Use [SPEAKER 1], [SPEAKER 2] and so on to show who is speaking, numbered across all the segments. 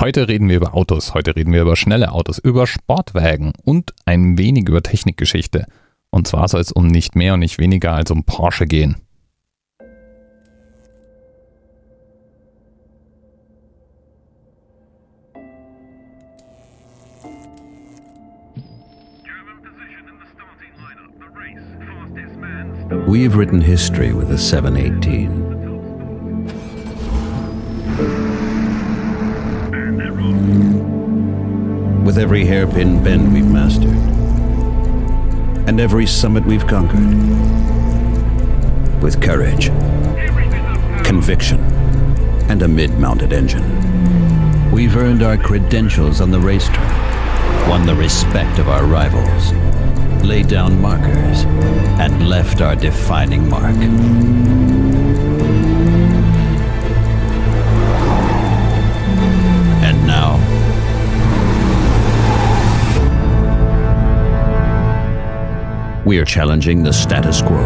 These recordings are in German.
[SPEAKER 1] Heute reden wir über Autos, heute reden wir über schnelle Autos, über Sportwagen und ein wenig über Technikgeschichte. Und zwar soll es um nicht mehr und nicht weniger als um Porsche gehen.
[SPEAKER 2] We've written history with the 718. With every hairpin bend we've mastered, and every summit we've conquered. With courage, conviction, and a mid mounted engine. We've earned our credentials on the racetrack, won the respect of our rivals, laid down markers, and left our defining mark. We are challenging the status quo.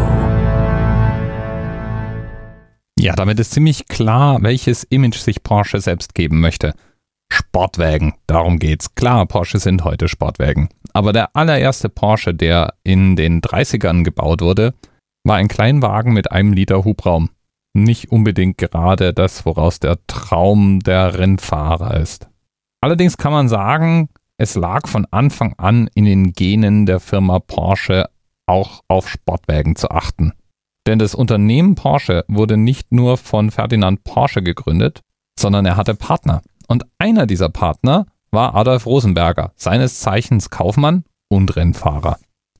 [SPEAKER 1] Ja, damit ist ziemlich klar, welches Image sich Porsche selbst geben möchte. Sportwagen, darum geht's. Klar, Porsche sind heute Sportwagen. Aber der allererste Porsche, der in den 30ern gebaut wurde, war ein Kleinwagen mit einem Liter Hubraum. Nicht unbedingt gerade das, woraus der Traum der Rennfahrer ist. Allerdings kann man sagen, es lag von Anfang an in den Genen der Firma Porsche auch auf Sportwagen zu achten. Denn das Unternehmen Porsche wurde nicht nur von Ferdinand Porsche gegründet, sondern er hatte Partner. Und einer dieser Partner war Adolf Rosenberger, seines Zeichens Kaufmann und Rennfahrer.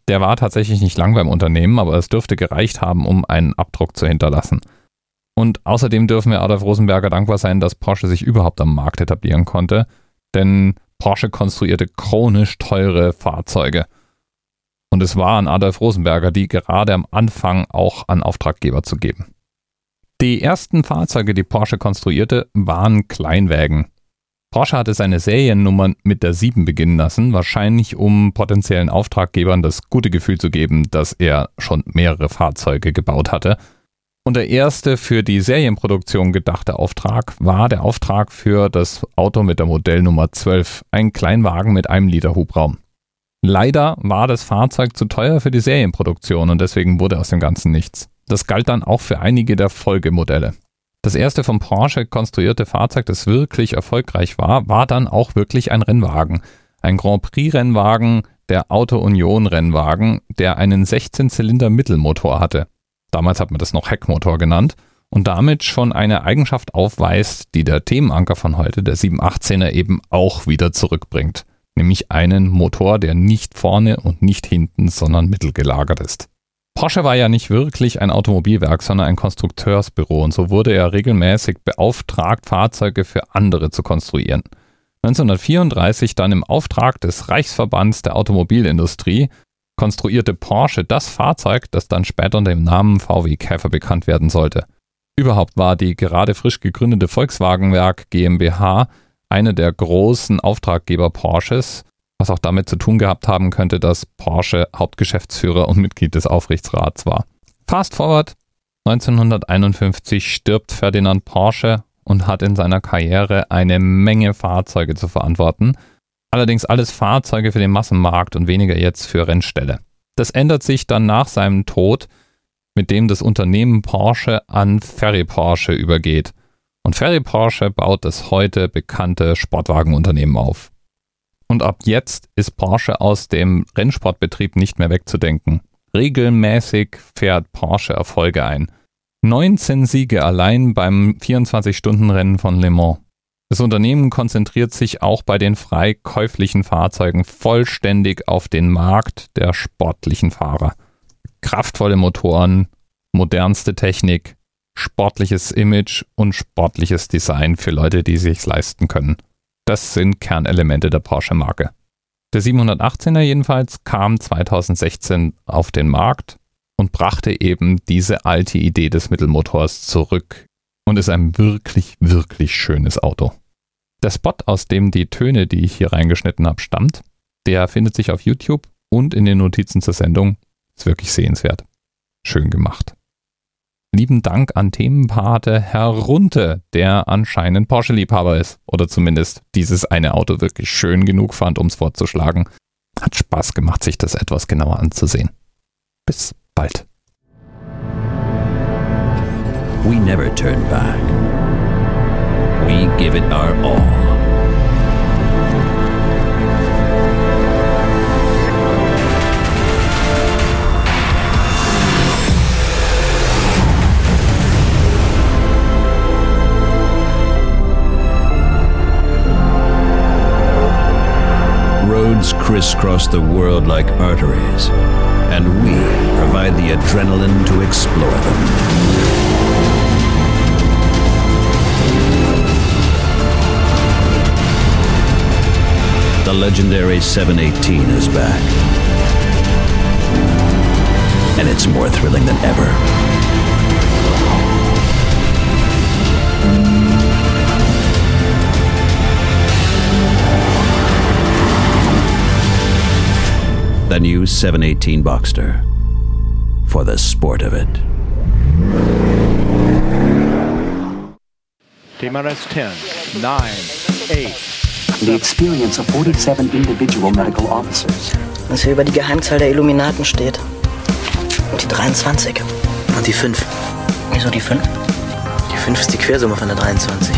[SPEAKER 1] Der war tatsächlich nicht lang beim Unternehmen, aber es dürfte gereicht haben, um einen Abdruck zu hinterlassen. Und außerdem dürfen wir Adolf Rosenberger dankbar sein, dass Porsche sich überhaupt am Markt etablieren konnte, denn Porsche konstruierte chronisch teure Fahrzeuge. Und es war an Adolf Rosenberger, die gerade am Anfang auch an Auftraggeber zu geben. Die ersten Fahrzeuge, die Porsche konstruierte, waren Kleinwägen. Porsche hatte seine Seriennummern mit der 7 beginnen lassen, wahrscheinlich um potenziellen Auftraggebern das gute Gefühl zu geben, dass er schon mehrere Fahrzeuge gebaut hatte. Und der erste für die Serienproduktion gedachte Auftrag war der Auftrag für das Auto mit der Modellnummer 12, ein Kleinwagen mit einem Liter Hubraum. Leider war das Fahrzeug zu teuer für die Serienproduktion und deswegen wurde aus dem Ganzen nichts. Das galt dann auch für einige der Folgemodelle. Das erste von Porsche konstruierte Fahrzeug, das wirklich erfolgreich war, war dann auch wirklich ein Rennwagen. Ein Grand Prix-Rennwagen, der Auto Union Rennwagen, der einen 16-Zylinder Mittelmotor hatte. Damals hat man das noch Heckmotor genannt und damit schon eine Eigenschaft aufweist, die der Themenanker von heute, der 718er, eben auch wieder zurückbringt. Nämlich einen Motor, der nicht vorne und nicht hinten, sondern mittelgelagert ist. Porsche war ja nicht wirklich ein Automobilwerk, sondern ein Konstrukteursbüro und so wurde er regelmäßig beauftragt, Fahrzeuge für andere zu konstruieren. 1934 dann im Auftrag des Reichsverbands der Automobilindustrie konstruierte Porsche das Fahrzeug, das dann später unter dem Namen VW Käfer bekannt werden sollte. Überhaupt war die gerade frisch gegründete Volkswagenwerk GmbH eine der großen Auftraggeber Porsches was auch damit zu tun gehabt haben könnte, dass Porsche Hauptgeschäftsführer und Mitglied des Aufsichtsrats war. Fast forward, 1951 stirbt Ferdinand Porsche und hat in seiner Karriere eine Menge Fahrzeuge zu verantworten, allerdings alles Fahrzeuge für den Massenmarkt und weniger jetzt für Rennställe. Das ändert sich dann nach seinem Tod, mit dem das Unternehmen Porsche an Ferry Porsche übergeht. Und Ferry Porsche baut das heute bekannte Sportwagenunternehmen auf. Und ab jetzt ist Porsche aus dem Rennsportbetrieb nicht mehr wegzudenken. Regelmäßig fährt Porsche Erfolge ein. 19 Siege allein beim 24-Stunden-Rennen von Le Mans. Das Unternehmen konzentriert sich auch bei den frei käuflichen Fahrzeugen vollständig auf den Markt der sportlichen Fahrer. Kraftvolle Motoren, modernste Technik, sportliches Image und sportliches Design für Leute, die sich's leisten können. Das sind Kernelemente der Porsche-Marke. Der 718er jedenfalls kam 2016 auf den Markt und brachte eben diese alte Idee des Mittelmotors zurück und ist ein wirklich, wirklich schönes Auto. Der Spot, aus dem die Töne, die ich hier reingeschnitten habe, stammt, der findet sich auf YouTube und in den Notizen zur Sendung. Ist wirklich sehenswert. Schön gemacht. Lieben Dank an Themenpate Herr Runte, der anscheinend Porsche-Liebhaber ist. Oder zumindest dieses eine Auto wirklich schön genug fand, um es vorzuschlagen. Hat Spaß gemacht, sich das etwas genauer anzusehen. Bis bald.
[SPEAKER 2] We never turn back. We give it our all. Crisscross the world like arteries, and we provide the adrenaline to explore them. The legendary 718 is back. And it's more thrilling than ever. The new 718 Boxster. For the sport of it.
[SPEAKER 3] TMRS 10, 9, 8.
[SPEAKER 4] the experience of 47 individual medical officers.
[SPEAKER 5] Was hier über die Geheimzahl der Illuminaten steht. Und die 23.
[SPEAKER 6] Und die 5.
[SPEAKER 5] Wieso die 5?
[SPEAKER 6] Die 5 ist die Quersumme von der 23.